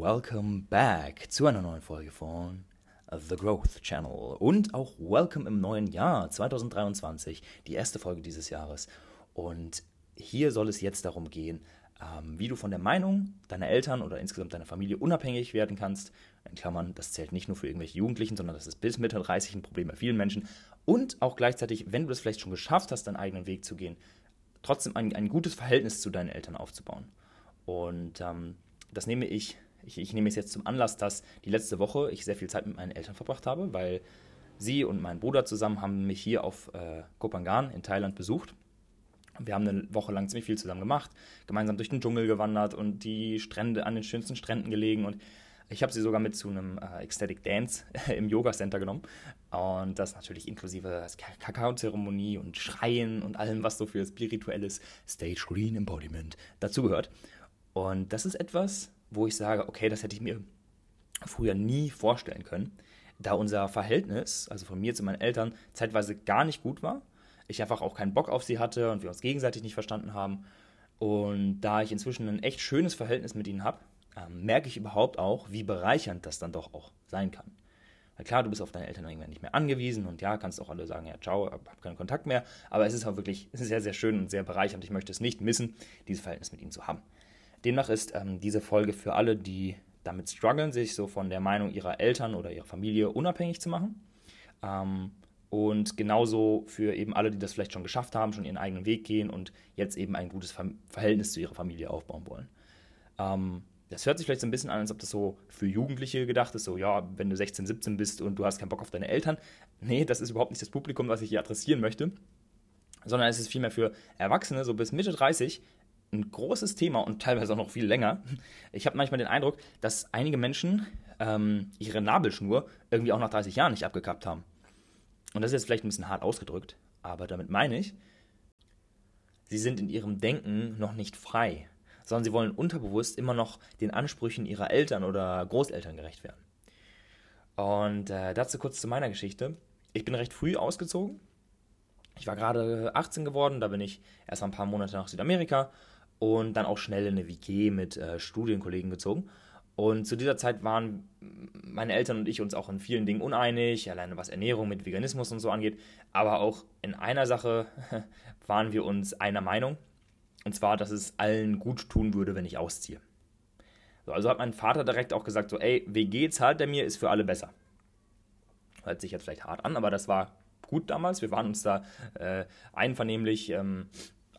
welcome back zu einer neuen Folge von The Growth Channel und auch welcome im neuen Jahr 2023, die erste Folge dieses Jahres. Und hier soll es jetzt darum gehen, ähm, wie du von der Meinung deiner Eltern oder insgesamt deiner Familie unabhängig werden kannst. In Klammern, das zählt nicht nur für irgendwelche Jugendlichen, sondern das ist bis Mitte 30 ein Problem bei vielen Menschen. Und auch gleichzeitig, wenn du es vielleicht schon geschafft hast, deinen eigenen Weg zu gehen, trotzdem ein, ein gutes Verhältnis zu deinen Eltern aufzubauen. Und ähm, das nehme ich, ich, ich nehme es jetzt zum Anlass, dass die letzte Woche ich sehr viel Zeit mit meinen Eltern verbracht habe, weil sie und mein Bruder zusammen haben mich hier auf äh, Kopangan in Thailand besucht. Wir haben eine Woche lang ziemlich viel zusammen gemacht, gemeinsam durch den Dschungel gewandert und die Strände an den schönsten Stränden gelegen und ich habe sie sogar mit zu einem äh, Ecstatic Dance im Yoga Center genommen. Und das natürlich inklusive Kakao-Zeremonie und Schreien und allem, was so für spirituelles Stage Green Embodiment dazugehört. Und das ist etwas, wo ich sage, okay, das hätte ich mir früher nie vorstellen können, da unser Verhältnis, also von mir zu meinen Eltern, zeitweise gar nicht gut war. Ich einfach auch keinen Bock auf sie hatte und wir uns gegenseitig nicht verstanden haben. Und da ich inzwischen ein echt schönes Verhältnis mit ihnen habe, ähm, merke ich überhaupt auch, wie bereichernd das dann doch auch sein kann. Weil klar, du bist auf deine Eltern irgendwann nicht mehr angewiesen und ja, kannst auch alle sagen, ja, ciao, hab keinen Kontakt mehr. Aber es ist auch wirklich sehr, sehr schön und sehr bereichernd. Ich möchte es nicht missen, dieses Verhältnis mit ihnen zu haben. Demnach ist ähm, diese Folge für alle, die damit strugglen, sich so von der Meinung ihrer Eltern oder ihrer Familie unabhängig zu machen. Ähm, und genauso für eben alle, die das vielleicht schon geschafft haben, schon ihren eigenen Weg gehen und jetzt eben ein gutes Verhältnis zu ihrer Familie aufbauen wollen. Ähm, das hört sich vielleicht so ein bisschen an, als ob das so für Jugendliche gedacht ist, so ja, wenn du 16, 17 bist und du hast keinen Bock auf deine Eltern. Nee, das ist überhaupt nicht das Publikum, was ich hier adressieren möchte, sondern es ist vielmehr für Erwachsene, so bis Mitte 30, ein großes Thema und teilweise auch noch viel länger. Ich habe manchmal den Eindruck, dass einige Menschen ähm, ihre Nabelschnur irgendwie auch nach 30 Jahren nicht abgekappt haben. Und das ist jetzt vielleicht ein bisschen hart ausgedrückt, aber damit meine ich, sie sind in ihrem Denken noch nicht frei, sondern sie wollen unterbewusst immer noch den Ansprüchen ihrer Eltern oder Großeltern gerecht werden. Und äh, dazu kurz zu meiner Geschichte. Ich bin recht früh ausgezogen. Ich war gerade 18 geworden, da bin ich erst ein paar Monate nach Südamerika und dann auch schnell in eine WG mit äh, Studienkollegen gezogen. Und zu dieser Zeit waren meine Eltern und ich uns auch in vielen Dingen uneinig, alleine was Ernährung mit Veganismus und so angeht. Aber auch in einer Sache waren wir uns einer Meinung. Und zwar, dass es allen gut tun würde, wenn ich ausziehe. So, also hat mein Vater direkt auch gesagt, so, ey, WG zahlt er mir, ist für alle besser. Hört sich jetzt vielleicht hart an, aber das war gut damals. Wir waren uns da äh, einvernehmlich ähm,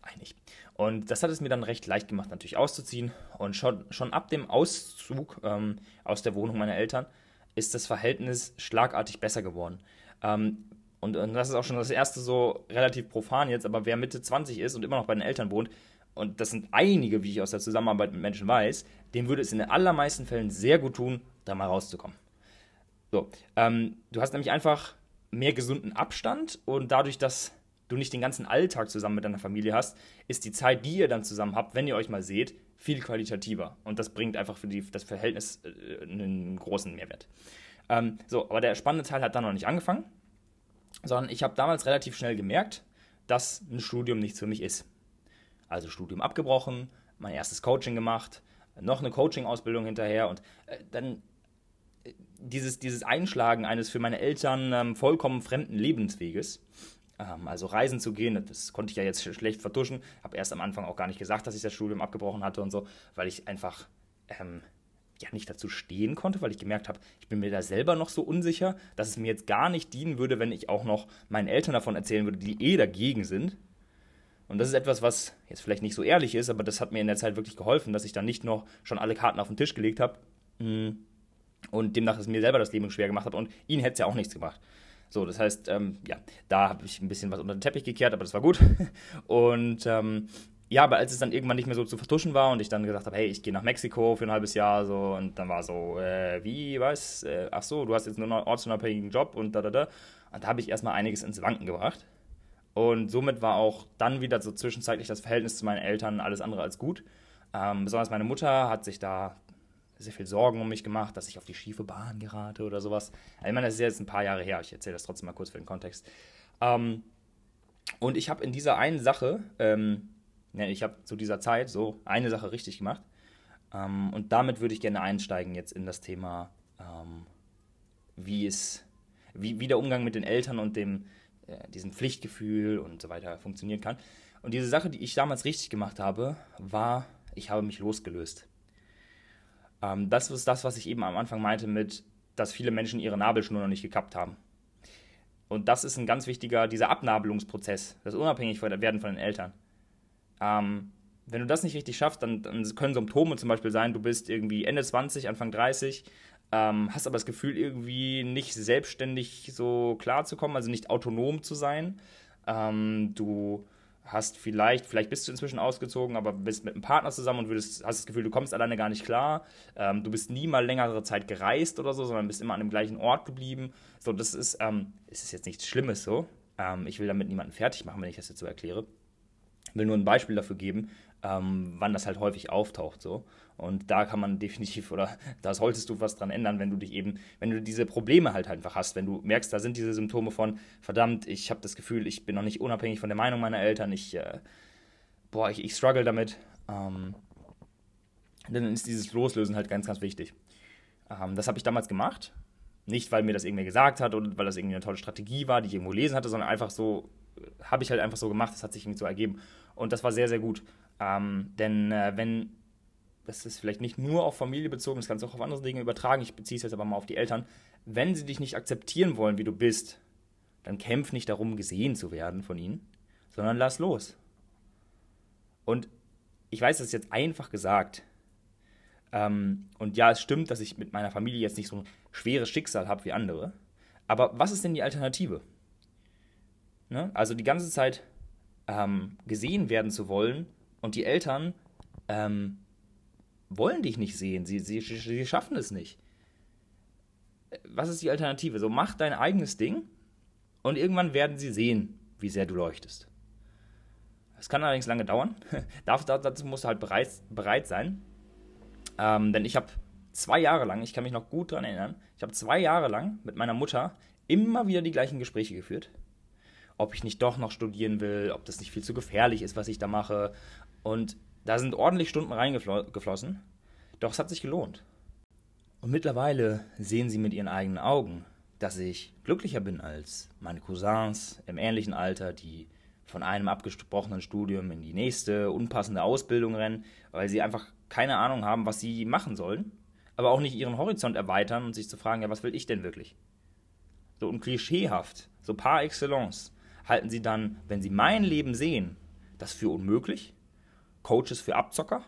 einig. Und das hat es mir dann recht leicht gemacht, natürlich auszuziehen. Und schon, schon ab dem Auszug ähm, aus der Wohnung meiner Eltern ist das Verhältnis schlagartig besser geworden. Ähm, und, und, das ist auch schon das erste so relativ profan jetzt, aber wer Mitte 20 ist und immer noch bei den Eltern wohnt, und das sind einige, wie ich aus der Zusammenarbeit mit Menschen weiß, dem würde es in den allermeisten Fällen sehr gut tun, da mal rauszukommen. So, ähm, du hast nämlich einfach mehr gesunden Abstand und dadurch, dass du nicht den ganzen Alltag zusammen mit deiner Familie hast, ist die Zeit, die ihr dann zusammen habt, wenn ihr euch mal seht, viel qualitativer. Und das bringt einfach für die, das Verhältnis äh, einen großen Mehrwert. Ähm, so, aber der spannende Teil hat dann noch nicht angefangen, sondern ich habe damals relativ schnell gemerkt, dass ein Studium nichts für mich ist. Also Studium abgebrochen, mein erstes Coaching gemacht, noch eine Coaching-Ausbildung hinterher und äh, dann äh, dieses, dieses Einschlagen eines für meine Eltern ähm, vollkommen fremden Lebensweges also reisen zu gehen, das konnte ich ja jetzt schlecht vertuschen. Habe erst am Anfang auch gar nicht gesagt, dass ich das Studium abgebrochen hatte und so, weil ich einfach ähm, ja nicht dazu stehen konnte, weil ich gemerkt habe, ich bin mir da selber noch so unsicher, dass es mir jetzt gar nicht dienen würde, wenn ich auch noch meinen Eltern davon erzählen würde, die eh dagegen sind. Und das ist etwas, was jetzt vielleicht nicht so ehrlich ist, aber das hat mir in der Zeit wirklich geholfen, dass ich dann nicht noch schon alle Karten auf den Tisch gelegt habe mm, und demnach es mir selber das Leben schwer gemacht habe und ihnen hätte es ja auch nichts gemacht. So, das heißt, ähm, ja, da habe ich ein bisschen was unter den Teppich gekehrt, aber das war gut. Und ähm, ja, aber als es dann irgendwann nicht mehr so zu vertuschen war und ich dann gesagt habe, hey, ich gehe nach Mexiko für ein halbes Jahr, so, und dann war so, äh, wie, was? Äh, ach so, du hast jetzt nur einen ortsunabhängigen Job und da, da, da. Und da habe ich erstmal einiges ins Wanken gebracht. Und somit war auch dann wieder so zwischenzeitlich das Verhältnis zu meinen Eltern alles andere als gut. Ähm, besonders meine Mutter hat sich da sehr viel Sorgen um mich gemacht, dass ich auf die schiefe Bahn gerate oder sowas. Ich meine, das ist jetzt ein paar Jahre her, ich erzähle das trotzdem mal kurz für den Kontext. Ähm, und ich habe in dieser einen Sache, ähm, ne, ich habe zu dieser Zeit so eine Sache richtig gemacht. Ähm, und damit würde ich gerne einsteigen jetzt in das Thema, ähm, wie es, wie, wie der Umgang mit den Eltern und dem, äh, diesem Pflichtgefühl und so weiter funktionieren kann. Und diese Sache, die ich damals richtig gemacht habe, war, ich habe mich losgelöst. Ähm, das ist das, was ich eben am Anfang meinte mit, dass viele Menschen ihre Nabelschnur noch nicht gekappt haben. Und das ist ein ganz wichtiger, dieser Abnabelungsprozess, das Unabhängigwerden von den Eltern. Ähm, wenn du das nicht richtig schaffst, dann, dann, können Symptome zum Beispiel sein, du bist irgendwie Ende 20, Anfang 30, ähm, hast aber das Gefühl, irgendwie nicht selbstständig so klarzukommen, also nicht autonom zu sein. Ähm, du hast vielleicht, vielleicht bist du inzwischen ausgezogen, aber bist mit einem Partner zusammen und würdest, hast das Gefühl, du kommst alleine gar nicht klar. Ähm, du bist nie mal längere Zeit gereist oder so, sondern bist immer an dem gleichen Ort geblieben. So, das ist, ähm, es ist jetzt nichts Schlimmes so. Ähm, ich will damit niemanden fertig machen, wenn ich das jetzt so erkläre. Ich will nur ein Beispiel dafür geben, ähm, wann das halt häufig auftaucht so. Und da kann man definitiv oder da solltest du was dran ändern, wenn du dich eben, wenn du diese Probleme halt einfach hast, wenn du merkst, da sind diese Symptome von, verdammt, ich habe das Gefühl, ich bin noch nicht unabhängig von der Meinung meiner Eltern, ich, äh, boah, ich, ich struggle damit. Ähm, dann ist dieses Loslösen halt ganz, ganz wichtig. Ähm, das habe ich damals gemacht. Nicht, weil mir das irgendwer gesagt hat oder weil das irgendwie eine tolle Strategie war, die ich irgendwo lesen hatte, sondern einfach so, habe ich halt einfach so gemacht, das hat sich irgendwie so ergeben. Und das war sehr, sehr gut. Ähm, denn äh, wenn, das ist vielleicht nicht nur auf Familie bezogen, das kannst du auch auf andere Dinge übertragen, ich beziehe es jetzt aber mal auf die Eltern, wenn sie dich nicht akzeptieren wollen, wie du bist, dann kämpf nicht darum, gesehen zu werden von ihnen, sondern lass los. Und ich weiß, das ist jetzt einfach gesagt. Ähm, und ja, es stimmt, dass ich mit meiner Familie jetzt nicht so ein schweres Schicksal habe wie andere. Aber was ist denn die Alternative? Ne? Also die ganze Zeit ähm, gesehen werden zu wollen und die Eltern ähm, wollen dich nicht sehen. Sie, sie, sie schaffen es nicht. Was ist die Alternative? So, mach dein eigenes Ding und irgendwann werden sie sehen, wie sehr du leuchtest. Es kann allerdings lange dauern. Dazu musst du halt bereit, bereit sein. Ähm, denn ich habe zwei Jahre lang, ich kann mich noch gut daran erinnern, ich habe zwei Jahre lang mit meiner Mutter immer wieder die gleichen Gespräche geführt. Ob ich nicht doch noch studieren will, ob das nicht viel zu gefährlich ist, was ich da mache, und da sind ordentlich Stunden reingeflossen, doch es hat sich gelohnt. Und mittlerweile sehen sie mit ihren eigenen Augen, dass ich glücklicher bin als meine Cousins im ähnlichen Alter, die von einem abgesprochenen Studium in die nächste unpassende Ausbildung rennen, weil sie einfach keine Ahnung haben, was sie machen sollen, aber auch nicht ihren Horizont erweitern und sich zu fragen, ja, was will ich denn wirklich? So und klischeehaft, so par excellence, halten sie dann, wenn sie mein Leben sehen, das für unmöglich Coaches für Abzocker.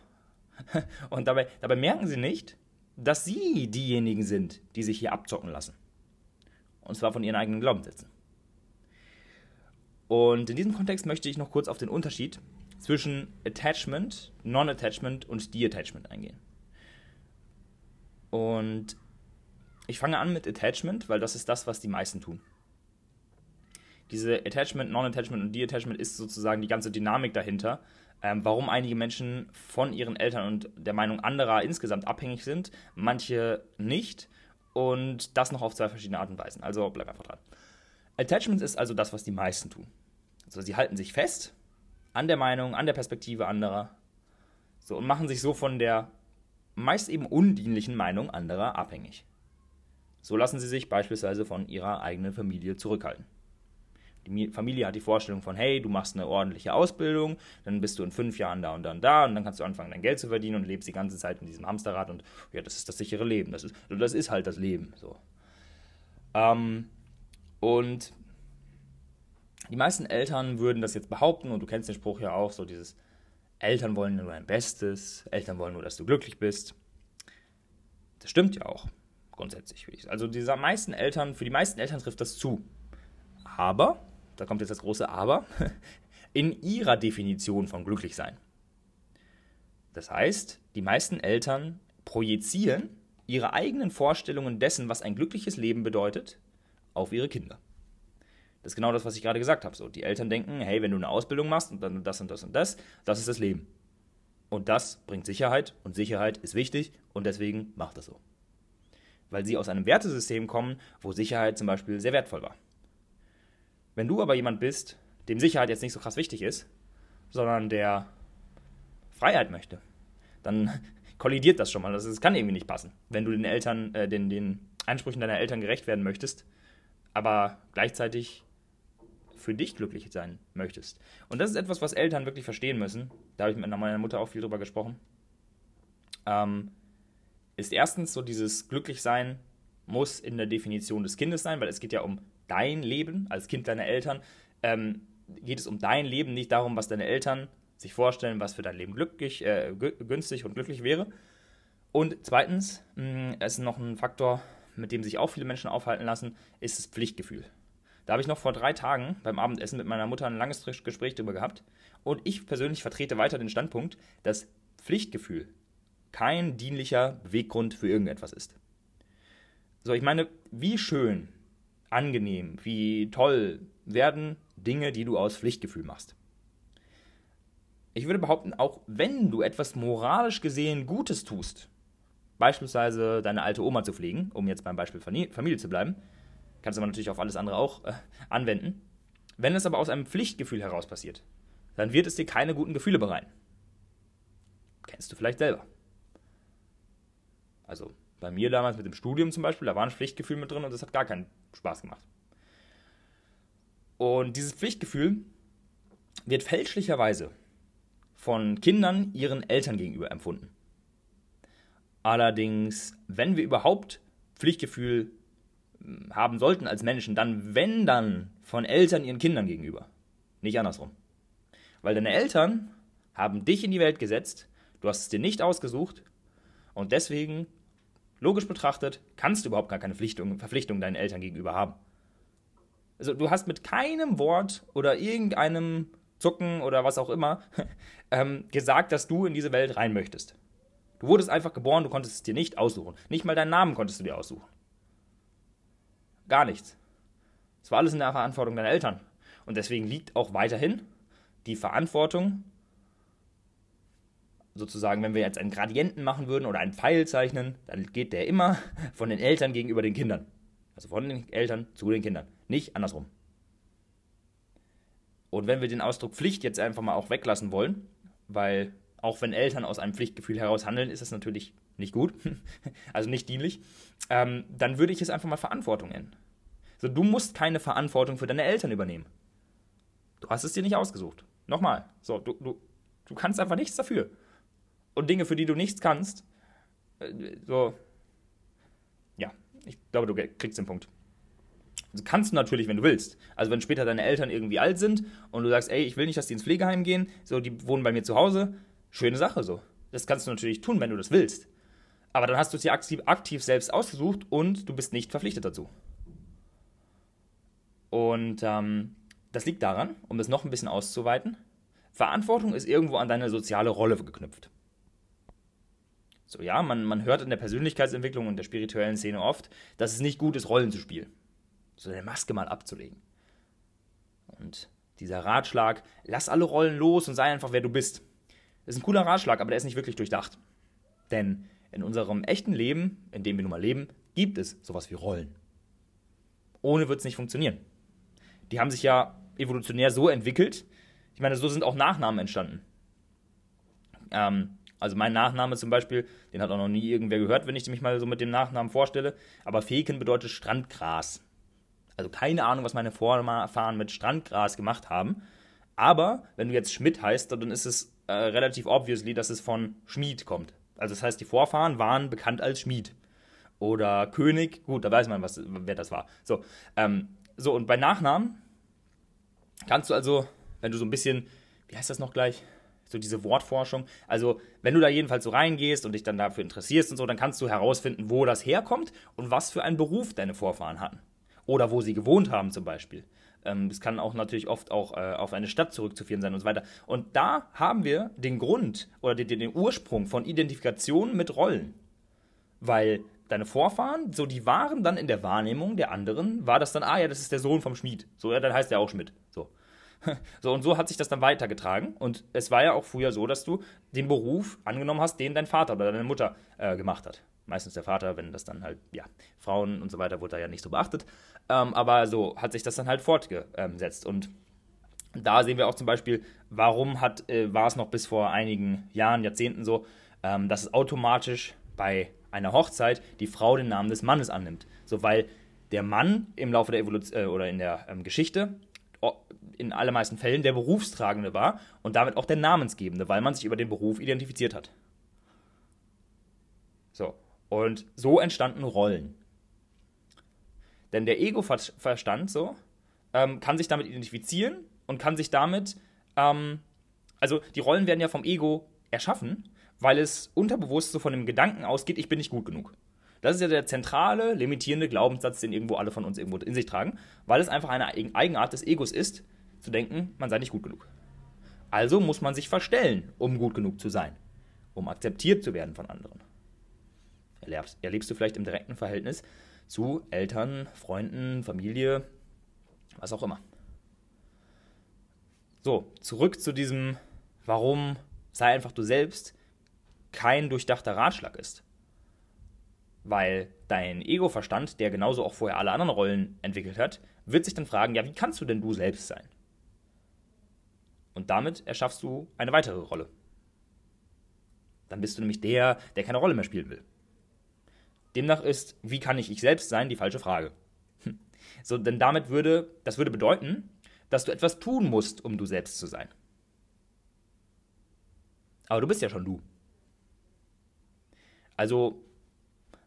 Und dabei, dabei merken sie nicht, dass sie diejenigen sind, die sich hier abzocken lassen. Und zwar von ihren eigenen Glaubenssätzen. Und in diesem Kontext möchte ich noch kurz auf den Unterschied zwischen Attachment, Non-Attachment und De-Attachment eingehen. Und ich fange an mit Attachment, weil das ist das, was die meisten tun. Diese Attachment, Non-Attachment und De-Attachment ist sozusagen die ganze Dynamik dahinter, ähm, warum einige Menschen von ihren Eltern und der Meinung anderer insgesamt abhängig sind, manche nicht und das noch auf zwei verschiedene Arten und Weisen. Also bleib einfach dran. Attachment ist also das, was die meisten tun. Also sie halten sich fest an der Meinung, an der Perspektive anderer so, und machen sich so von der meist eben undienlichen Meinung anderer abhängig. So lassen sie sich beispielsweise von ihrer eigenen Familie zurückhalten. Die Familie hat die Vorstellung von, hey, du machst eine ordentliche Ausbildung, dann bist du in fünf Jahren da und dann da und dann kannst du anfangen, dein Geld zu verdienen und lebst die ganze Zeit in diesem Hamsterrad und ja, das ist das sichere Leben. Das ist, das ist halt das Leben. So. Ähm, und die meisten Eltern würden das jetzt behaupten, und du kennst den Spruch ja auch, so dieses Eltern wollen nur dein Bestes, Eltern wollen nur, dass du glücklich bist. Das stimmt ja auch, grundsätzlich. Also diese meisten Eltern, für die meisten Eltern trifft das zu. Aber da kommt jetzt das große Aber, in ihrer Definition von glücklich sein. Das heißt, die meisten Eltern projizieren ihre eigenen Vorstellungen dessen, was ein glückliches Leben bedeutet, auf ihre Kinder. Das ist genau das, was ich gerade gesagt habe. So, die Eltern denken, hey, wenn du eine Ausbildung machst und dann das und das und das, das ist das Leben. Und das bringt Sicherheit und Sicherheit ist wichtig und deswegen macht das so. Weil sie aus einem Wertesystem kommen, wo Sicherheit zum Beispiel sehr wertvoll war. Wenn du aber jemand bist, dem Sicherheit jetzt nicht so krass wichtig ist, sondern der Freiheit möchte, dann kollidiert das schon mal. Das, kann irgendwie nicht passen, wenn du den Eltern, äh, den, den Ansprüchen deiner Eltern gerecht werden möchtest, aber gleichzeitig für dich glücklich sein möchtest. Und das ist etwas, was Eltern wirklich verstehen müssen. Da habe ich mit meiner Mutter auch viel drüber gesprochen. Ähm, ist erstens so dieses Glücklichsein muss in der Definition des Kindes sein, weil es geht ja um dein Leben als Kind deiner Eltern. Ähm, geht es um dein Leben, nicht darum, was deine Eltern sich vorstellen, was für dein Leben glücklich, äh, günstig und glücklich wäre. Und zweitens, mh, es ist noch ein Faktor, mit dem sich auch viele Menschen aufhalten lassen, ist das Pflichtgefühl. Da habe ich noch vor drei Tagen beim Abendessen mit meiner Mutter ein langes Gespräch darüber gehabt. Und ich persönlich vertrete weiter den Standpunkt, dass Pflichtgefühl kein dienlicher Beweggrund für irgendetwas ist. So, ich meine, wie schön, angenehm, wie toll werden Dinge, die du aus Pflichtgefühl machst. Ich würde behaupten, auch wenn du etwas moralisch gesehen Gutes tust, beispielsweise deine alte Oma zu pflegen, um jetzt beim Beispiel Familie zu bleiben, kannst du aber natürlich auf alles andere auch äh, anwenden. Wenn es aber aus einem Pflichtgefühl heraus passiert, dann wird es dir keine guten Gefühle bereiten. Kennst du vielleicht selber. Also bei mir damals mit dem Studium zum Beispiel, da war ein Pflichtgefühl mit drin und das hat gar keinen Spaß gemacht. Und dieses Pflichtgefühl wird fälschlicherweise von Kindern ihren Eltern gegenüber empfunden. Allerdings, wenn wir überhaupt Pflichtgefühl hm, haben sollten als Menschen, dann wenn dann von Eltern ihren Kindern gegenüber. Nicht andersrum. Weil deine Eltern haben dich in die Welt gesetzt, du hast es dir nicht ausgesucht und deswegen, logisch betrachtet, kannst du überhaupt gar keine Verpflichtung, Verpflichtung deinen Eltern gegenüber haben. Also du hast mit keinem Wort oder irgendeinem Zucken oder was auch immer ähm, gesagt, dass du in diese Welt rein möchtest. Du wurdest einfach geboren, du konntest es dir nicht aussuchen. Nicht mal deinen Namen konntest du dir aussuchen. Gar nichts. Es war alles in der Verantwortung deiner Eltern. Und deswegen liegt auch weiterhin die Verantwortung, sozusagen, wenn wir jetzt einen Gradienten machen würden oder einen Pfeil zeichnen, dann geht der immer von den Eltern gegenüber den Kindern. Also von den Eltern zu den Kindern, nicht andersrum. Und wenn wir den Ausdruck Pflicht jetzt einfach mal auch weglassen wollen, weil auch wenn Eltern aus einem Pflichtgefühl heraus handeln, ist das natürlich nicht gut, also nicht dienlich, ähm, dann würde ich es einfach mal Verantwortung nennen. So, du musst keine Verantwortung für deine Eltern übernehmen. Du hast es dir nicht ausgesucht. Nochmal, so, du, du, du kannst einfach nichts dafür. Und Dinge, für die du nichts kannst, äh, so, ja, ich glaube, du kriegst den Punkt. Also kannst du natürlich, wenn du willst. Also wenn später deine Eltern irgendwie alt sind und du sagst, ey, ich will nicht, dass die ins Pflegeheim gehen, so, die wohnen bei mir zu Hause, schöne Sache so. Das kannst du natürlich tun, wenn du das willst. Aber dann hast du es dir aktiv, aktiv selbst ausgesucht und du bist nicht verpflichtet dazu. Und ähm, das liegt daran, um das noch ein bisschen auszuweiten, Verantwortung ist irgendwo an deine soziale Rolle geknüpft. So, ja, man, man hört in der Persönlichkeitsentwicklung und der spirituellen Szene oft, dass es nicht gut ist, Rollen zu spielen. So eine Maske mal abzulegen. Und dieser Ratschlag, lass alle Rollen los und sei einfach, wer du bist. Ist ein cooler Ratschlag, aber der ist nicht wirklich durchdacht. Denn in unserem echten Leben, in dem wir nun mal leben, gibt es sowas wie Rollen. Ohne wird es nicht funktionieren. Die haben sich ja evolutionär so entwickelt. Ich meine, so sind auch Nachnamen entstanden. Ähm, also mein Nachname zum Beispiel, den hat auch noch nie irgendwer gehört, wenn ich mich mal so mit dem Nachnamen vorstelle. Aber Feken bedeutet Strandgras. Also keine Ahnung, was meine Vorfahren mit Strandgras gemacht haben. Aber wenn du jetzt Schmidt heißt, dann ist es äh, relativ obviously, dass es von Schmied kommt. Also das heißt, die Vorfahren waren bekannt als Schmied. Oder König, gut, da weiß man, was, wer das war. So, ähm, so, und bei Nachnamen kannst du also, wenn du so ein bisschen, wie heißt das noch gleich? So diese Wortforschung. Also, wenn du da jedenfalls so reingehst und dich dann dafür interessierst und so, dann kannst du herausfinden, wo das herkommt und was für einen Beruf deine Vorfahren hatten. Oder wo sie gewohnt haben zum Beispiel. Ähm, kann auch natürlich oft auch äh, auf eine Stadt zurückzuführen sein und so weiter. Und da haben wir den Grund oder den, den Ursprung von Identifikation mit Rollen. Weil deine Vorfahren, so die waren dann in der Wahrnehmung der anderen, war das dann, ah ja, das ist der Sohn vom Schmied. So, ja, dann heißt er auch Schmidt. So. So, und so hat sich das dann weitergetragen. Und es war ja auch früher so, dass du den Beruf angenommen hast, den dein Vater oder deine Mutter äh, gemacht hat. Meistens der Vater, wenn das dann halt, ja, Frauen und so weiter wurde da ja nicht so beachtet. Ähm, aber so hat sich das dann halt fortgesetzt. Und da sehen wir auch zum Beispiel, warum hat, äh, war es noch bis vor einigen Jahren, Jahrzehnten so, ähm, dass es automatisch bei einer Hochzeit die Frau den Namen des Mannes annimmt. So, weil der Mann im Laufe der Evolution äh, oder in der ähm, Geschichte in allermeisten Fällen der Berufstragende war und damit auch der Namensgebende, weil man sich über den Beruf identifiziert hat. So, und so entstanden Rollen. Denn der Ego-Verstand so ähm, kann sich damit identifizieren und kann sich damit, ähm, also die Rollen werden ja vom Ego erschaffen, weil es unterbewusst so von dem Gedanken ausgeht, ich bin nicht gut genug. Das ist ja der zentrale, limitierende Glaubenssatz, den irgendwo alle von uns irgendwo in sich tragen, weil es einfach eine Eigenart des Egos ist, zu denken, man sei nicht gut genug. Also muss man sich verstellen, um gut genug zu sein, um akzeptiert zu werden von anderen. Erlebst, erlebst du vielleicht im direkten Verhältnis zu Eltern, Freunden, Familie, was auch immer. So, zurück zu diesem, warum sei einfach du selbst kein durchdachter Ratschlag ist. Weil dein Ego-Verstand, der genauso auch vorher alle anderen Rollen entwickelt hat, wird sich dann fragen, ja, wie kannst du denn du selbst sein? Und damit erschaffst du eine weitere Rolle. Dann bist du nämlich der, der keine Rolle mehr spielen will. Demnach ist, wie kann ich ich selbst sein, die falsche Frage. So, denn damit würde, das würde bedeuten, dass du etwas tun musst, um du selbst zu sein. Aber du bist ja schon du. Also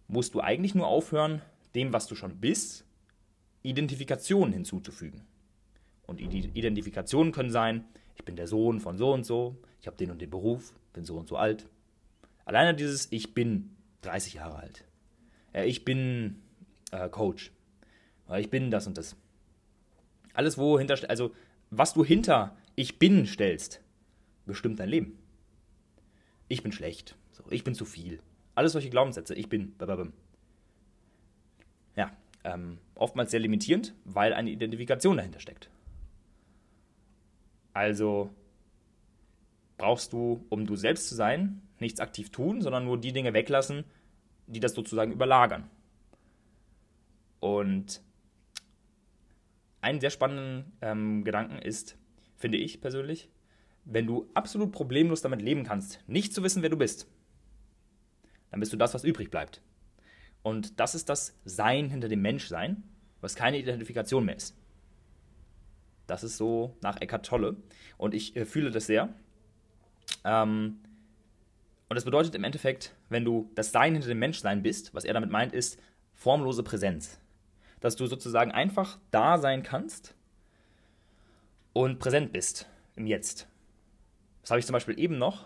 musst du eigentlich nur aufhören, dem, was du schon bist, Identifikationen hinzuzufügen. Und Identifikationen können sein, ich bin der Sohn von so und so, ich habe den und den Beruf, bin so und so alt. Alleine dieses Ich bin 30 Jahre alt. ich bin äh, Coach. ich bin das und das. Alles, wo hinter, also was du hinter Ich bin stellst, bestimmt dein Leben. Ich bin schlecht. Ich bin zu viel. Alles solche Glaubenssätze. Ich bin. Ja, ähm, oftmals sehr limitierend, weil eine Identifikation dahinter steckt. Also brauchst du, um du selbst zu sein, nichts aktiv tun, sondern nur die Dinge weglassen, die das sozusagen überlagern. Und einen sehr spannenden ähm, Gedanken ist, finde ich persönlich, wenn du absolut problemlos damit leben kannst, nicht zu wissen, wer du bist, dann bist du das, was übrig bleibt. Und das ist das Sein hinter dem Menschsein, was keine Identifikation mehr ist. Das ist so nach Eckart Tolle. Und ich äh, fühle das sehr. Ähm, und das bedeutet im Endeffekt, wenn du das Sein hinter dem Menschsein bist, was er damit meint, ist formlose Präsenz. Dass du sozusagen einfach da sein kannst und präsent bist im Jetzt. Das habe ich zum Beispiel eben noch,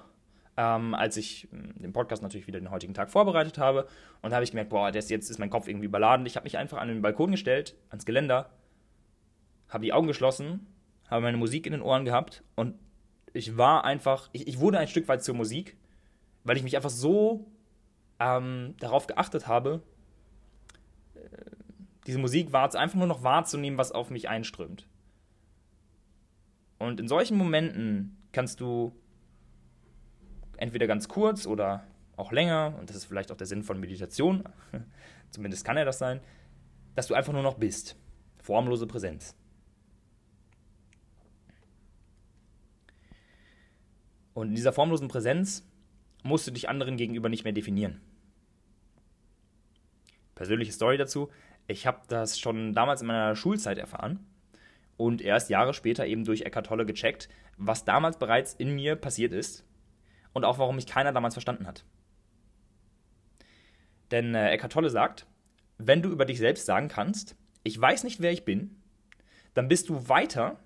ähm, als ich hm, den Podcast natürlich wieder den heutigen Tag vorbereitet habe. Und da habe ich gemerkt, boah, das, jetzt ist mein Kopf irgendwie überladen. Ich habe mich einfach an den Balkon gestellt, ans Geländer habe die Augen geschlossen, habe meine Musik in den Ohren gehabt und ich war einfach, ich, ich wurde ein Stück weit zur Musik, weil ich mich einfach so ähm, darauf geachtet habe, äh, diese Musik wahr, einfach nur noch wahrzunehmen, was auf mich einströmt. Und in solchen Momenten kannst du entweder ganz kurz oder auch länger, und das ist vielleicht auch der Sinn von Meditation, zumindest kann er das sein, dass du einfach nur noch bist. Formlose Präsenz. Und in dieser formlosen Präsenz musst du dich anderen gegenüber nicht mehr definieren. Persönliche Story dazu. Ich habe das schon damals in meiner Schulzeit erfahren und erst Jahre später eben durch Eckart Tolle gecheckt, was damals bereits in mir passiert ist und auch warum mich keiner damals verstanden hat. Denn äh, Eckart Tolle sagt, wenn du über dich selbst sagen kannst, ich weiß nicht, wer ich bin, dann bist du weiter,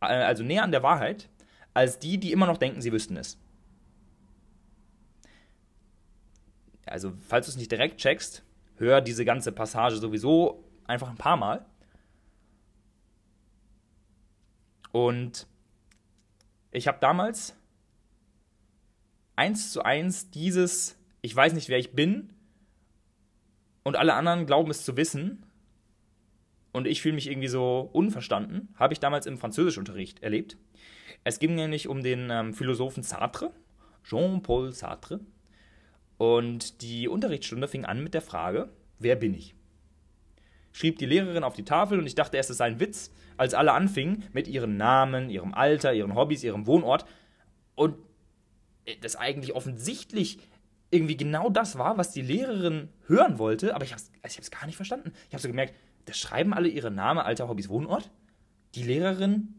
äh, also näher an der Wahrheit, als die, die immer noch denken, sie wüssten es. Also, falls du es nicht direkt checkst, hör diese ganze Passage sowieso einfach ein paar Mal. Und ich habe damals eins zu eins dieses, ich weiß nicht, wer ich bin, und alle anderen glauben es zu wissen, und ich fühle mich irgendwie so unverstanden, habe ich damals im Französischunterricht erlebt. Es ging nämlich um den ähm, Philosophen Sartre, Jean-Paul Sartre. Und die Unterrichtsstunde fing an mit der Frage, wer bin ich? Schrieb die Lehrerin auf die Tafel und ich dachte erst, es sei ein Witz, als alle anfingen mit ihren Namen, ihrem Alter, ihren Hobbys, ihrem Wohnort und das eigentlich offensichtlich irgendwie genau das war, was die Lehrerin hören wollte, aber ich habe es also ich gar nicht verstanden. Ich habe so gemerkt, da schreiben alle ihre Namen, Alter, Hobbys, Wohnort. Die Lehrerin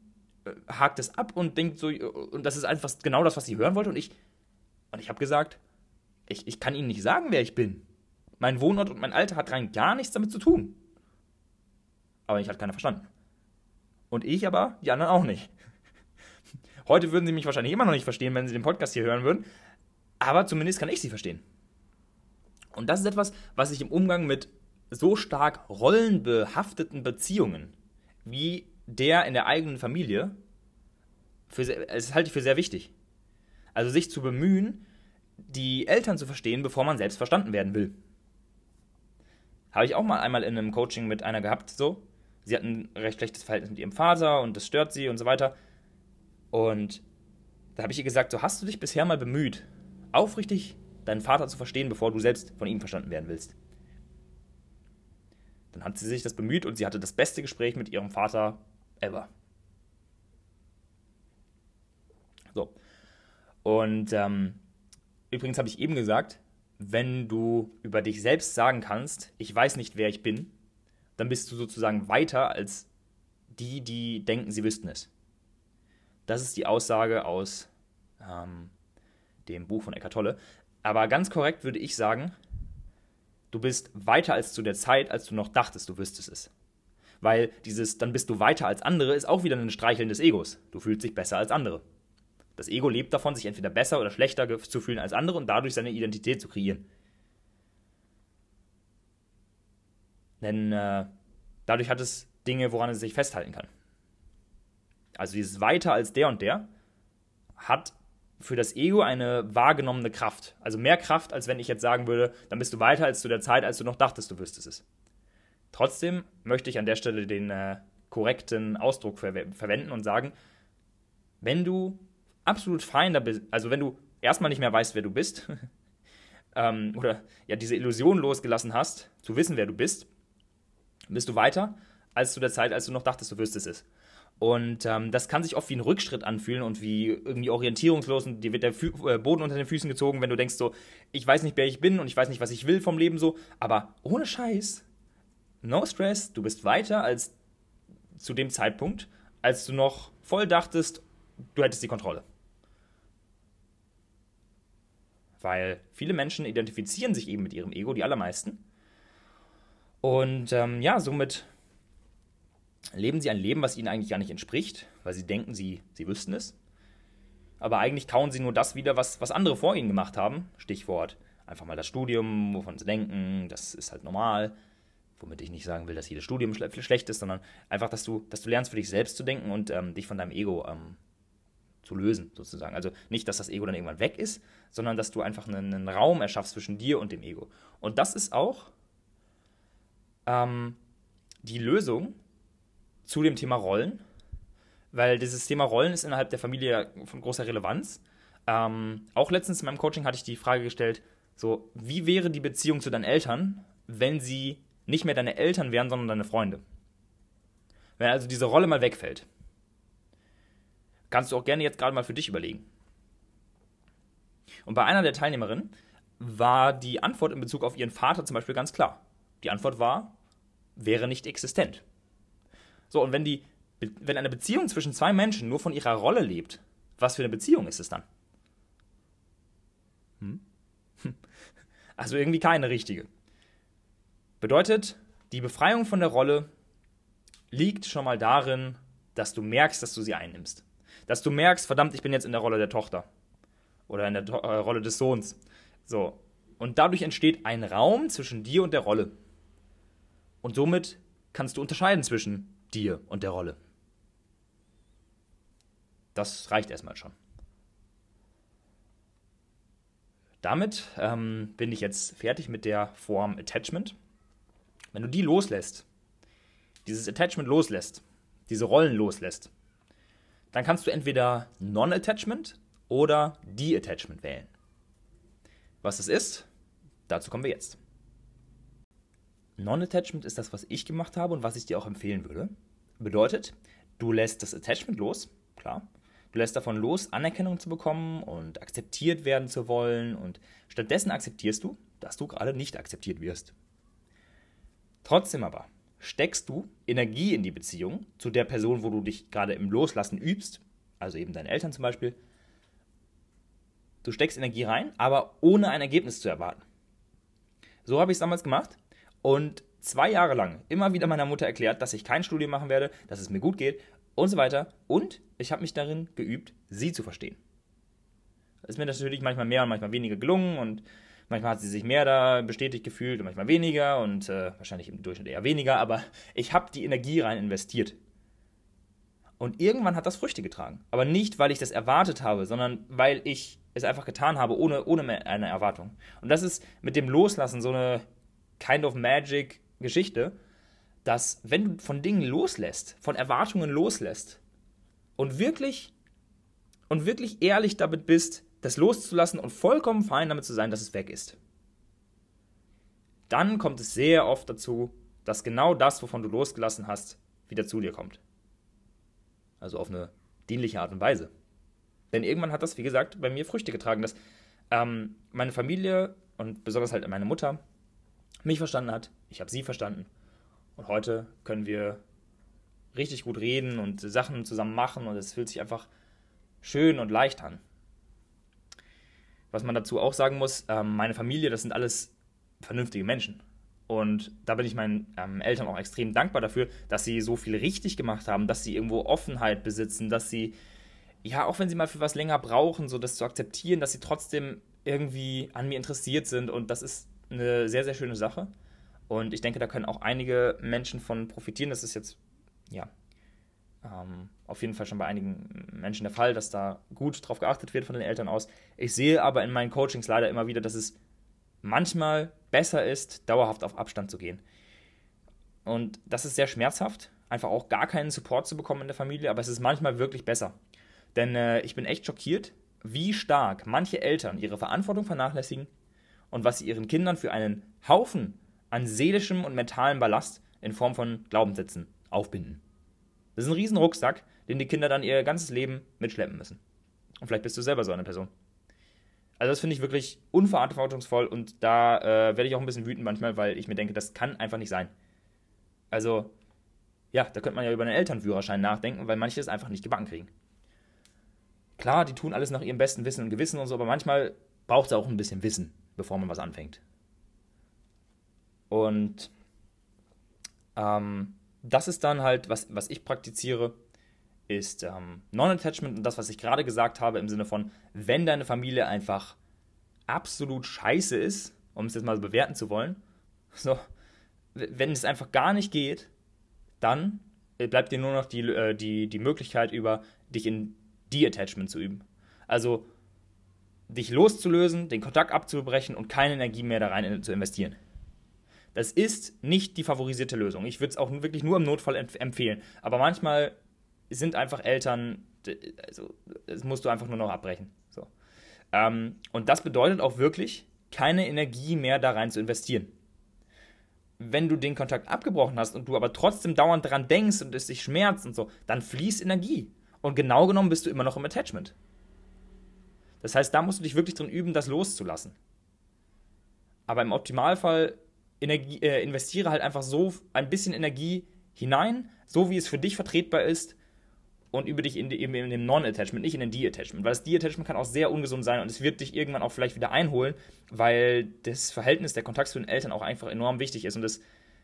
äh, hakt es ab und denkt so, äh, und das ist einfach genau das, was sie hören wollte. Und ich, und ich habe gesagt, ich, ich kann Ihnen nicht sagen, wer ich bin. Mein Wohnort und mein Alter hat rein gar nichts damit zu tun. Aber ich hat keiner verstanden. Und ich aber, die anderen auch nicht. Heute würden sie mich wahrscheinlich immer noch nicht verstehen, wenn sie den Podcast hier hören würden. Aber zumindest kann ich sie verstehen. Und das ist etwas, was ich im Umgang mit so stark rollenbehafteten Beziehungen wie der in der eigenen Familie, für, es halte ich für sehr wichtig. Also sich zu bemühen, die Eltern zu verstehen, bevor man selbst verstanden werden will. Habe ich auch mal einmal in einem Coaching mit einer gehabt, so. Sie hat ein recht schlechtes Verhältnis mit ihrem Vater und das stört sie und so weiter. Und da habe ich ihr gesagt, so hast du dich bisher mal bemüht, aufrichtig deinen Vater zu verstehen, bevor du selbst von ihm verstanden werden willst. Dann hat sie sich das bemüht und sie hatte das beste Gespräch mit ihrem Vater ever. So. Und ähm, übrigens habe ich eben gesagt, wenn du über dich selbst sagen kannst, ich weiß nicht, wer ich bin, dann bist du sozusagen weiter als die, die denken, sie wüssten es. Das ist die Aussage aus ähm, dem Buch von Eckart Tolle. Aber ganz korrekt würde ich sagen, du bist weiter als zu der Zeit, als du noch dachtest, du wüsstest es. Weil dieses, dann bist du weiter als andere, ist auch wieder ein Streicheln des Egos. Du fühlst dich besser als andere. Das Ego lebt davon, sich entweder besser oder schlechter zu fühlen als andere und dadurch seine Identität zu kreieren. Denn äh, dadurch hat es Dinge, woran es sich festhalten kann. Also dieses weiter als der und der hat für das Ego eine wahrgenommene Kraft. Also mehr Kraft, als wenn ich jetzt sagen würde, dann bist du weiter als zu der Zeit, als du noch dachtest, du wüsstest es. Trotzdem möchte ich an der Stelle den äh, korrekten Ausdruck ver verwenden und sagen, wenn du absolut fein bist, also wenn du erstmal nicht mehr weißt, wer du bist, ähm, oder ja diese Illusion losgelassen hast, zu wissen, wer du bist, bist du weiter als zu der Zeit, als du noch dachtest, du wüsstest es. Und ähm, das kann sich oft wie ein Rückschritt anfühlen und wie irgendwie orientierungslos und dir wird der Fü äh, Boden unter den Füßen gezogen, wenn du denkst so, ich weiß nicht, wer ich bin und ich weiß nicht, was ich will vom Leben so. Aber ohne Scheiß, no stress, du bist weiter als zu dem Zeitpunkt, als du noch voll dachtest, du hättest die Kontrolle. Weil viele Menschen identifizieren sich eben mit ihrem Ego, die allermeisten. Und ähm, ja, somit leben sie ein Leben, was ihnen eigentlich gar nicht entspricht, weil sie denken, sie, sie wüssten es. Aber eigentlich kauen sie nur das wieder, was, was andere vor ihnen gemacht haben. Stichwort einfach mal das Studium, wovon sie denken, das ist halt normal. Womit ich nicht sagen will, dass jedes Studium schlecht ist, sondern einfach, dass du, dass du lernst, für dich selbst zu denken und ähm, dich von deinem Ego ähm, zu lösen, sozusagen. Also nicht, dass das Ego dann irgendwann weg ist, sondern dass du einfach einen, einen Raum erschaffst zwischen dir und dem Ego. Und das ist auch ähm, die Lösung zu dem Thema Rollen, weil dieses Thema Rollen ist innerhalb der Familie von großer Relevanz. Ähm, auch letztens in meinem Coaching hatte ich die Frage gestellt, so, wie wäre die Beziehung zu deinen Eltern, wenn sie nicht mehr deine Eltern wären, sondern deine Freunde? Wenn also diese Rolle mal wegfällt, kannst du auch gerne jetzt gerade mal für dich überlegen. Und bei einer der Teilnehmerinnen war die Antwort in Bezug auf ihren Vater zum Beispiel ganz klar. Die Antwort war, wäre nicht existent. So, und wenn, die, wenn eine Beziehung zwischen zwei Menschen nur von ihrer Rolle lebt, was für eine Beziehung ist es dann? Hm? Also irgendwie keine richtige. Bedeutet, die Befreiung von der Rolle liegt schon mal darin, dass du merkst, dass du sie einnimmst. Dass du merkst, verdammt, ich bin jetzt in der Rolle der Tochter. Oder in der to äh, Rolle des Sohns. So. Und dadurch entsteht ein Raum zwischen dir und der Rolle. Und somit kannst du unterscheiden zwischen dir und der Rolle. Das reicht erstmal schon. Damit ähm, bin ich jetzt fertig mit der Form Attachment. Wenn du die loslässt, dieses Attachment loslässt, diese Rollen loslässt, dann kannst du entweder Non-Attachment oder De-Attachment wählen. Was das ist, dazu kommen wir jetzt. Non-Attachment ist das, was ich gemacht habe und was ich dir auch empfehlen würde. Bedeutet, du lässt das Attachment los, klar. Du lässt davon los, Anerkennung zu bekommen und akzeptiert werden zu wollen und stattdessen akzeptierst du, dass du gerade nicht akzeptiert wirst. Trotzdem aber steckst du Energie in die Beziehung zu der Person, wo du dich gerade im Loslassen übst, also eben deine Eltern zum Beispiel. Du steckst Energie rein, aber ohne ein Ergebnis zu erwarten. So habe ich es damals gemacht und zwei Jahre lang immer wieder meiner Mutter erklärt, dass ich kein Studium machen werde, dass es mir gut geht und so weiter. Und ich habe mich darin geübt, sie zu verstehen. Ist mir natürlich manchmal mehr und manchmal weniger gelungen und manchmal hat sie sich mehr da bestätigt gefühlt und manchmal weniger und äh, wahrscheinlich im Durchschnitt eher weniger, aber ich habe die Energie rein investiert. Und irgendwann hat das Früchte getragen. Aber nicht, weil ich das erwartet habe, sondern weil ich es einfach getan habe, ohne, ohne eine Erwartung. Und das ist mit dem Loslassen so eine kind of magic Geschichte, dass wenn du von Dingen loslässt, von Erwartungen loslässt und wirklich und wirklich ehrlich damit bist, das loszulassen und vollkommen fein damit zu sein, dass es weg ist, dann kommt es sehr oft dazu, dass genau das, wovon du losgelassen hast, wieder zu dir kommt. Also auf eine dienliche Art und Weise. Denn irgendwann hat das, wie gesagt, bei mir Früchte getragen, dass ähm, meine Familie und besonders halt meine Mutter mich verstanden hat, ich habe sie verstanden. Und heute können wir richtig gut reden und Sachen zusammen machen und es fühlt sich einfach schön und leicht an. Was man dazu auch sagen muss, ähm, meine Familie, das sind alles vernünftige Menschen. Und da bin ich meinen ähm, Eltern auch extrem dankbar dafür, dass sie so viel richtig gemacht haben, dass sie irgendwo Offenheit besitzen, dass sie, ja, auch wenn sie mal für was länger brauchen, so das zu akzeptieren, dass sie trotzdem irgendwie an mir interessiert sind. Und das ist eine sehr, sehr schöne Sache. Und ich denke, da können auch einige Menschen von profitieren. Das ist jetzt, ja, ähm, auf jeden Fall schon bei einigen Menschen der Fall, dass da gut drauf geachtet wird von den Eltern aus. Ich sehe aber in meinen Coachings leider immer wieder, dass es manchmal besser ist, dauerhaft auf Abstand zu gehen. Und das ist sehr schmerzhaft, einfach auch gar keinen Support zu bekommen in der Familie, aber es ist manchmal wirklich besser. Denn äh, ich bin echt schockiert, wie stark manche Eltern ihre Verantwortung vernachlässigen und was sie ihren Kindern für einen Haufen an seelischem und mentalem Ballast in Form von Glaubenssätzen aufbinden. Das ist ein riesen Rucksack, den die Kinder dann ihr ganzes Leben mitschleppen müssen. Und vielleicht bist du selber so eine Person. Also das finde ich wirklich unverantwortungsvoll und da äh, werde ich auch ein bisschen wütend manchmal, weil ich mir denke, das kann einfach nicht sein. Also, ja, da könnte man ja über einen Elternführerschein nachdenken, weil manche es einfach nicht gebacken kriegen. Klar, die tun alles nach ihrem besten Wissen und Gewissen und so, aber manchmal braucht es auch ein bisschen Wissen bevor man was anfängt. Und ähm, das ist dann halt, was, was ich praktiziere, ist ähm, Non-Attachment und das, was ich gerade gesagt habe, im Sinne von, wenn deine Familie einfach absolut scheiße ist, um es jetzt mal so bewerten zu wollen, so, wenn es einfach gar nicht geht, dann bleibt dir nur noch die, äh, die, die Möglichkeit über, dich in De-Attachment zu üben. Also dich loszulösen, den Kontakt abzubrechen und keine Energie mehr da rein zu investieren. Das ist nicht die favorisierte Lösung. Ich würde es auch wirklich nur im Notfall empfehlen. Aber manchmal sind einfach Eltern, also das musst du einfach nur noch abbrechen. So. Ähm, und das bedeutet auch wirklich, keine Energie mehr da rein zu investieren. Wenn du den Kontakt abgebrochen hast und du aber trotzdem dauernd daran denkst und es dich schmerzt und so, dann fließt Energie. Und genau genommen bist du immer noch im Attachment. Das heißt, da musst du dich wirklich drin üben, das loszulassen. Aber im Optimalfall Energie, äh, investiere halt einfach so ein bisschen Energie hinein, so wie es für dich vertretbar ist und über dich in, eben in dem Non-Attachment, nicht in den De-Attachment. Weil das De-Attachment kann auch sehr ungesund sein und es wird dich irgendwann auch vielleicht wieder einholen, weil das Verhältnis, der Kontakt zu den Eltern auch einfach enorm wichtig ist und es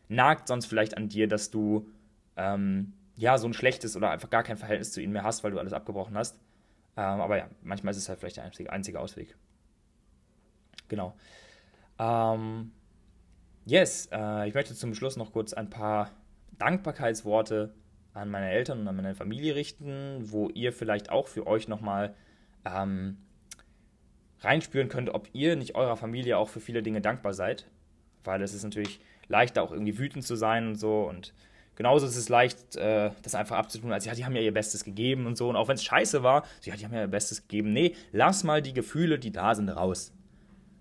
nagt sonst vielleicht an dir, dass du ähm, ja so ein schlechtes oder einfach gar kein Verhältnis zu ihnen mehr hast, weil du alles abgebrochen hast. Ähm, aber ja, manchmal ist es halt vielleicht der einzige, einzige Ausweg. Genau. Ähm, yes, äh, ich möchte zum Schluss noch kurz ein paar Dankbarkeitsworte an meine Eltern und an meine Familie richten, wo ihr vielleicht auch für euch nochmal ähm, reinspüren könnt, ob ihr nicht eurer Familie auch für viele Dinge dankbar seid. Weil es ist natürlich leichter, auch irgendwie wütend zu sein und so und Genauso ist es leicht, äh, das einfach abzutun, als ja, die haben ja ihr Bestes gegeben und so. Und auch wenn es scheiße war, so, ja, die haben ja ihr Bestes gegeben. Nee, lass mal die Gefühle, die da sind, raus.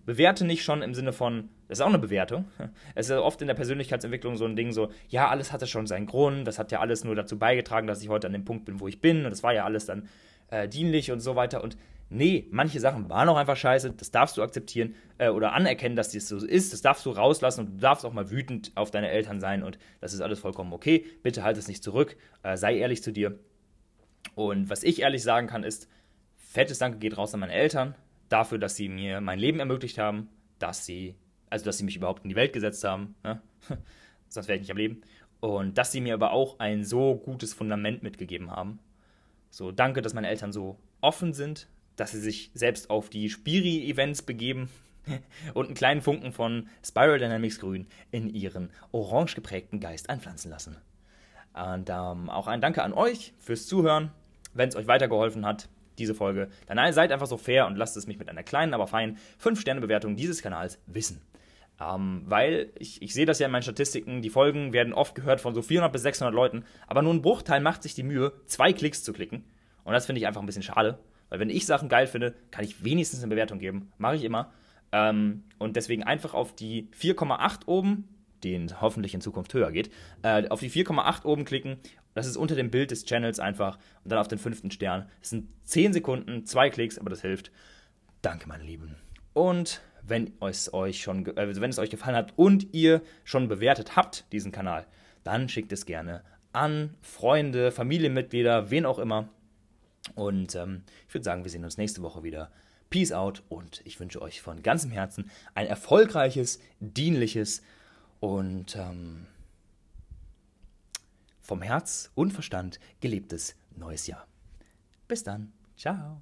Bewerte nicht schon im Sinne von, das ist auch eine Bewertung. Es ist oft in der Persönlichkeitsentwicklung so ein Ding so, ja, alles hatte schon seinen Grund, das hat ja alles nur dazu beigetragen, dass ich heute an dem Punkt bin, wo ich bin. Und das war ja alles dann äh, dienlich und so weiter. Und nee, manche Sachen waren auch einfach scheiße, das darfst du akzeptieren äh, oder anerkennen, dass dies so ist, das darfst du rauslassen und du darfst auch mal wütend auf deine Eltern sein und das ist alles vollkommen okay. Bitte halt es nicht zurück, äh, sei ehrlich zu dir. Und was ich ehrlich sagen kann, ist, fettes Danke geht raus an meine Eltern dafür, dass sie mir mein Leben ermöglicht haben, dass sie, also dass sie mich überhaupt in die Welt gesetzt haben, ne? sonst wäre ich nicht am Leben. Und dass sie mir aber auch ein so gutes Fundament mitgegeben haben. So, danke, dass meine Eltern so offen sind, dass sie sich selbst auf die Spiri-Events begeben und einen kleinen Funken von Spiral Dynamics Grün in ihren orange geprägten Geist einpflanzen lassen. Und ähm, auch ein Danke an euch fürs Zuhören. Wenn es euch weitergeholfen hat, diese Folge, dann seid einfach so fair und lasst es mich mit einer kleinen, aber feinen 5-Sterne-Bewertung dieses Kanals wissen. Ähm, weil ich, ich sehe das ja in meinen Statistiken, die Folgen werden oft gehört von so 400 bis 600 Leuten, aber nur ein Bruchteil macht sich die Mühe, zwei Klicks zu klicken. Und das finde ich einfach ein bisschen schade, weil wenn ich Sachen geil finde, kann ich wenigstens eine Bewertung geben. Mache ich immer. Ähm, und deswegen einfach auf die 4,8 oben, den hoffentlich in Zukunft höher geht, äh, auf die 4,8 oben klicken. Das ist unter dem Bild des Channels einfach und dann auf den fünften Stern. Das sind 10 Sekunden, zwei Klicks, aber das hilft. Danke, meine Lieben. Und wenn es euch schon, äh, wenn es euch gefallen hat und ihr schon bewertet habt, diesen Kanal, dann schickt es gerne an Freunde, Familienmitglieder, wen auch immer. Und ähm, ich würde sagen, wir sehen uns nächste Woche wieder. Peace out und ich wünsche euch von ganzem Herzen ein erfolgreiches, dienliches und ähm, vom Herz und Verstand gelebtes neues Jahr. Bis dann. Ciao.